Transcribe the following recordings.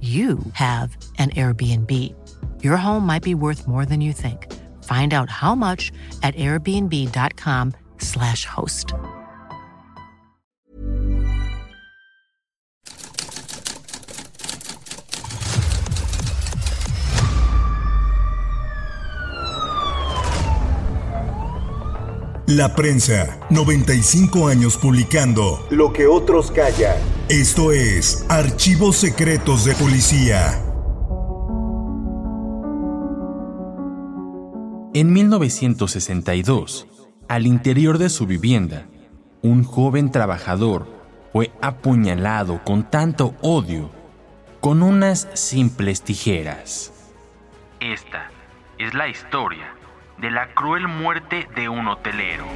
you have an Airbnb. Your home might be worth more than you think. Find out how much at airbnb.com/slash host. La prensa, 95 años publicando Lo que otros callan. Esto es Archivos Secretos de Policía. En 1962, al interior de su vivienda, un joven trabajador fue apuñalado con tanto odio con unas simples tijeras. Esta es la historia de la cruel muerte de un hotelero.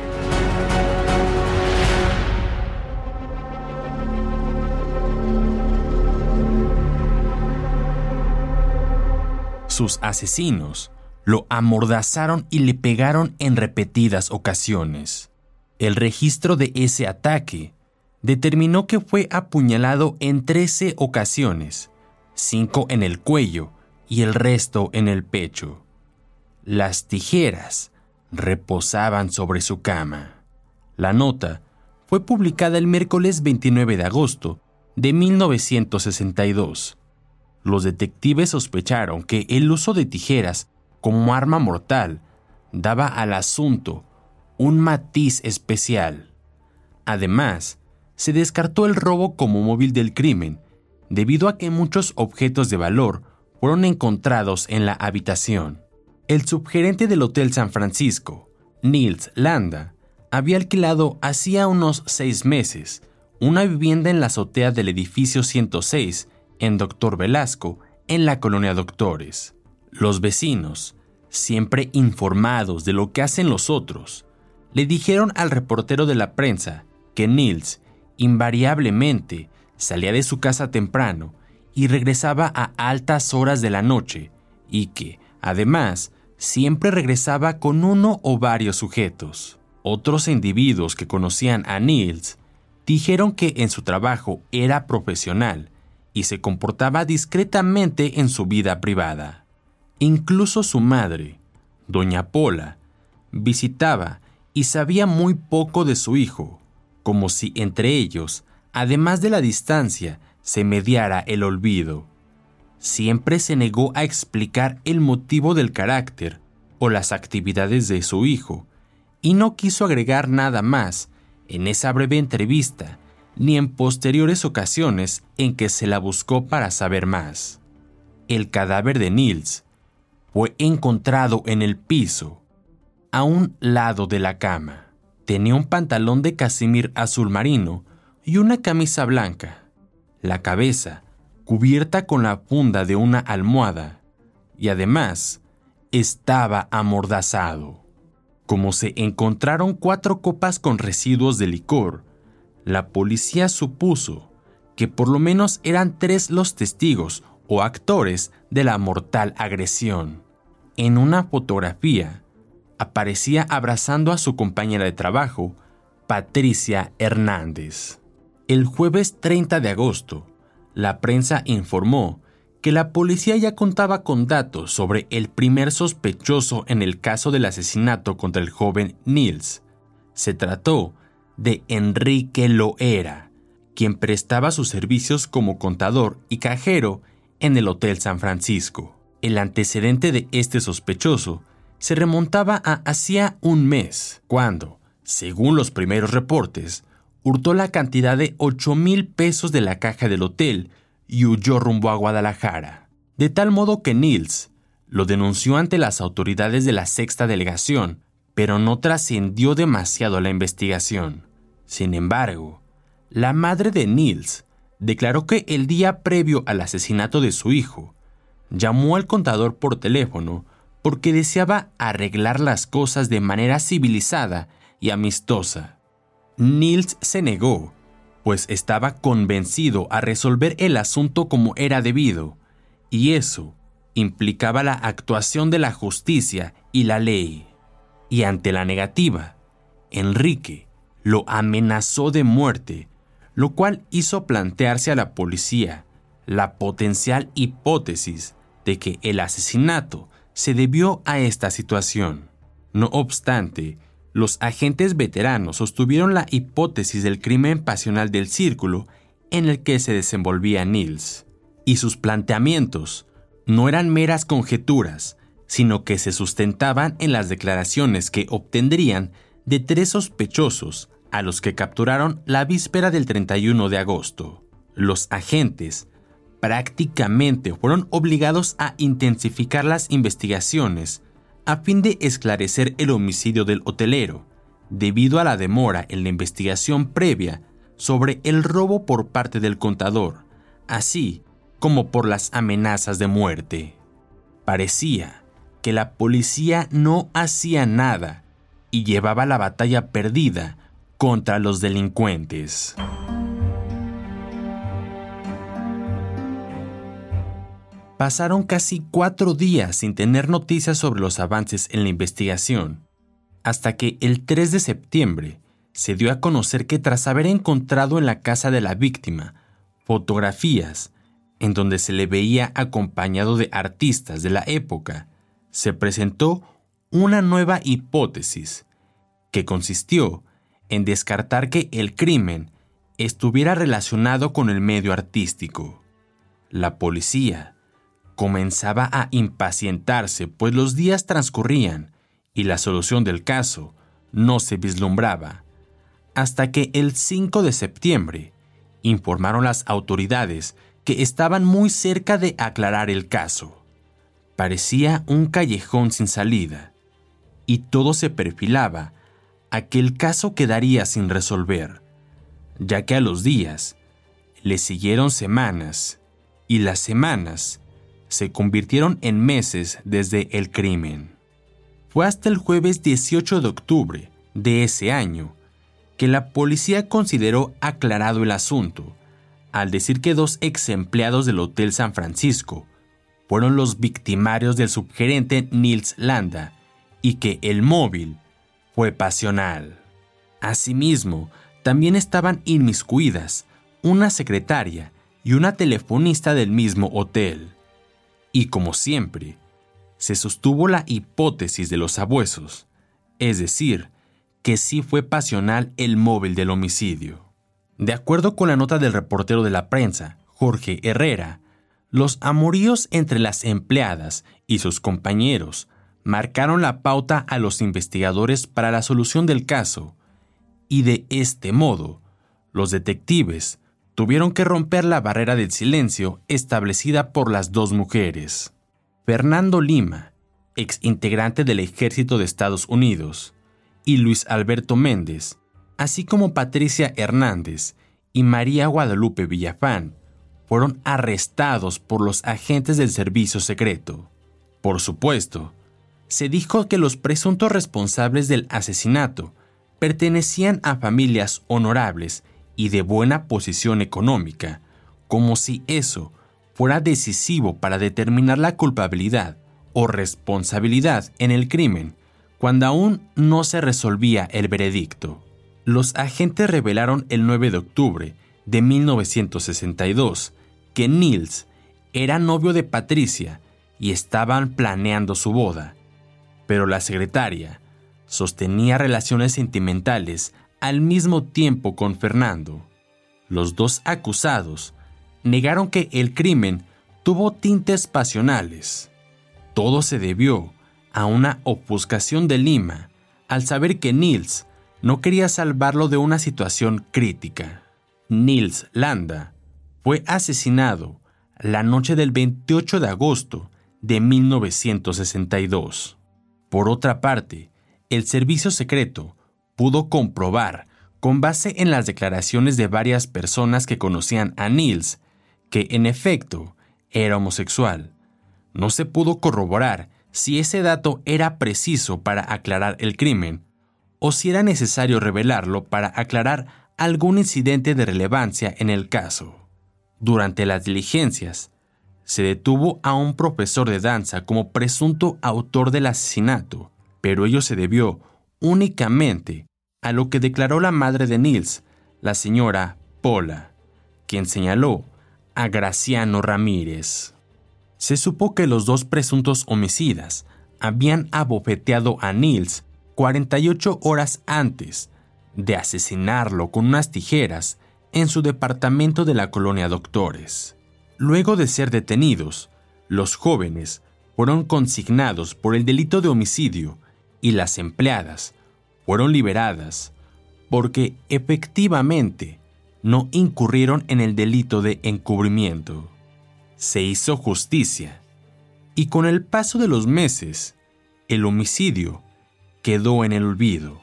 Sus asesinos lo amordazaron y le pegaron en repetidas ocasiones. El registro de ese ataque determinó que fue apuñalado en 13 ocasiones, 5 en el cuello y el resto en el pecho. Las tijeras reposaban sobre su cama. La nota fue publicada el miércoles 29 de agosto de 1962. Los detectives sospecharon que el uso de tijeras como arma mortal daba al asunto un matiz especial. Además, se descartó el robo como móvil del crimen, debido a que muchos objetos de valor fueron encontrados en la habitación. El subgerente del Hotel San Francisco, Nils Landa, había alquilado hacía unos seis meses una vivienda en la azotea del edificio 106 en Doctor Velasco, en la colonia Doctores. Los vecinos, siempre informados de lo que hacen los otros, le dijeron al reportero de la prensa que Nils invariablemente salía de su casa temprano y regresaba a altas horas de la noche y que, además, siempre regresaba con uno o varios sujetos. Otros individuos que conocían a Nils dijeron que en su trabajo era profesional y se comportaba discretamente en su vida privada. Incluso su madre, doña Pola, visitaba y sabía muy poco de su hijo, como si entre ellos, además de la distancia, se mediara el olvido siempre se negó a explicar el motivo del carácter o las actividades de su hijo, y no quiso agregar nada más en esa breve entrevista ni en posteriores ocasiones en que se la buscó para saber más. El cadáver de Nils fue encontrado en el piso, a un lado de la cama. Tenía un pantalón de casimir azul marino y una camisa blanca. La cabeza cubierta con la funda de una almohada, y además estaba amordazado. Como se encontraron cuatro copas con residuos de licor, la policía supuso que por lo menos eran tres los testigos o actores de la mortal agresión. En una fotografía, aparecía abrazando a su compañera de trabajo, Patricia Hernández. El jueves 30 de agosto, la prensa informó que la policía ya contaba con datos sobre el primer sospechoso en el caso del asesinato contra el joven Nils. Se trató de Enrique Loera, quien prestaba sus servicios como contador y cajero en el Hotel San Francisco. El antecedente de este sospechoso se remontaba a hacía un mes, cuando, según los primeros reportes, hurtó la cantidad de 8 mil pesos de la caja del hotel y huyó rumbo a Guadalajara. De tal modo que Nils lo denunció ante las autoridades de la sexta delegación, pero no trascendió demasiado la investigación. Sin embargo, la madre de Nils declaró que el día previo al asesinato de su hijo, llamó al contador por teléfono porque deseaba arreglar las cosas de manera civilizada y amistosa. Nils se negó, pues estaba convencido a resolver el asunto como era debido, y eso implicaba la actuación de la justicia y la ley. Y ante la negativa, Enrique lo amenazó de muerte, lo cual hizo plantearse a la policía la potencial hipótesis de que el asesinato se debió a esta situación. No obstante, los agentes veteranos sostuvieron la hipótesis del crimen pasional del círculo en el que se desenvolvía Nils, y sus planteamientos no eran meras conjeturas, sino que se sustentaban en las declaraciones que obtendrían de tres sospechosos a los que capturaron la víspera del 31 de agosto. Los agentes prácticamente fueron obligados a intensificar las investigaciones a fin de esclarecer el homicidio del hotelero, debido a la demora en la investigación previa sobre el robo por parte del contador, así como por las amenazas de muerte. Parecía que la policía no hacía nada y llevaba la batalla perdida contra los delincuentes. Pasaron casi cuatro días sin tener noticias sobre los avances en la investigación, hasta que el 3 de septiembre se dio a conocer que tras haber encontrado en la casa de la víctima fotografías en donde se le veía acompañado de artistas de la época, se presentó una nueva hipótesis, que consistió en descartar que el crimen estuviera relacionado con el medio artístico. La policía comenzaba a impacientarse, pues los días transcurrían y la solución del caso no se vislumbraba, hasta que el 5 de septiembre informaron las autoridades que estaban muy cerca de aclarar el caso. Parecía un callejón sin salida, y todo se perfilaba a que el caso quedaría sin resolver, ya que a los días le siguieron semanas, y las semanas se convirtieron en meses desde el crimen. Fue hasta el jueves 18 de octubre de ese año que la policía consideró aclarado el asunto, al decir que dos ex empleados del Hotel San Francisco fueron los victimarios del subgerente Nils Landa y que el móvil fue pasional. Asimismo, también estaban inmiscuidas una secretaria y una telefonista del mismo hotel. Y como siempre, se sostuvo la hipótesis de los abuesos, es decir, que sí fue pasional el móvil del homicidio. De acuerdo con la nota del reportero de la prensa, Jorge Herrera, los amoríos entre las empleadas y sus compañeros marcaron la pauta a los investigadores para la solución del caso, y de este modo, los detectives tuvieron que romper la barrera del silencio establecida por las dos mujeres. Fernando Lima, ex integrante del ejército de Estados Unidos, y Luis Alberto Méndez, así como Patricia Hernández y María Guadalupe Villafán, fueron arrestados por los agentes del servicio secreto. Por supuesto, se dijo que los presuntos responsables del asesinato pertenecían a familias honorables y de buena posición económica, como si eso fuera decisivo para determinar la culpabilidad o responsabilidad en el crimen, cuando aún no se resolvía el veredicto. Los agentes revelaron el 9 de octubre de 1962 que Nils era novio de Patricia y estaban planeando su boda, pero la secretaria sostenía relaciones sentimentales al mismo tiempo con Fernando. Los dos acusados negaron que el crimen tuvo tintes pasionales. Todo se debió a una ofuscación de Lima al saber que Nils no quería salvarlo de una situación crítica. Nils Landa fue asesinado la noche del 28 de agosto de 1962. Por otra parte, el servicio secreto pudo comprobar, con base en las declaraciones de varias personas que conocían a Nils, que en efecto era homosexual. No se pudo corroborar si ese dato era preciso para aclarar el crimen o si era necesario revelarlo para aclarar algún incidente de relevancia en el caso. Durante las diligencias, se detuvo a un profesor de danza como presunto autor del asesinato, pero ello se debió únicamente a lo que declaró la madre de Nils, la señora Pola, quien señaló a Graciano Ramírez. Se supo que los dos presuntos homicidas habían abofeteado a Nils 48 horas antes de asesinarlo con unas tijeras en su departamento de la colonia Doctores. Luego de ser detenidos, los jóvenes fueron consignados por el delito de homicidio y las empleadas fueron liberadas porque efectivamente no incurrieron en el delito de encubrimiento. Se hizo justicia y con el paso de los meses, el homicidio quedó en el olvido,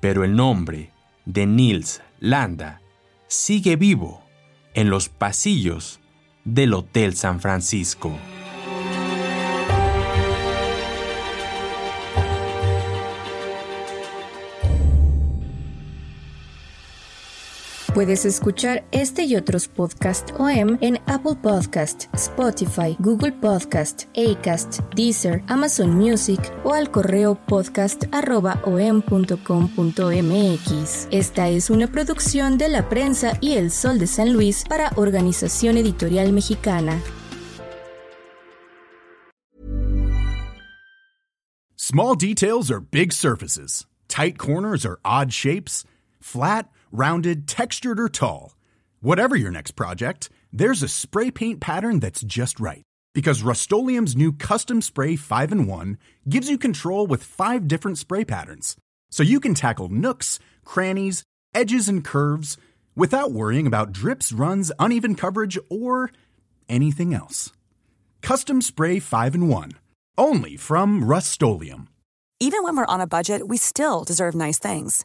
pero el nombre de Nils Landa sigue vivo en los pasillos del Hotel San Francisco. Puedes escuchar este y otros podcasts OM en Apple Podcast, Spotify, Google Podcast, Acast, Deezer, Amazon Music o al correo podcast@om.com.mx. Esta es una producción de La Prensa y El Sol de San Luis para Organización Editorial Mexicana. Small details are big surfaces. Tight corners are odd shapes. Flat rounded, textured, or tall. Whatever your next project, there's a spray paint pattern that's just right. Because Rust new Custom Spray 5 in 1 gives you control with five different spray patterns. So you can tackle nooks, crannies, edges, and curves without worrying about drips, runs, uneven coverage, or anything else. Custom Spray 5 in 1. Only from Rust Even when we're on a budget, we still deserve nice things.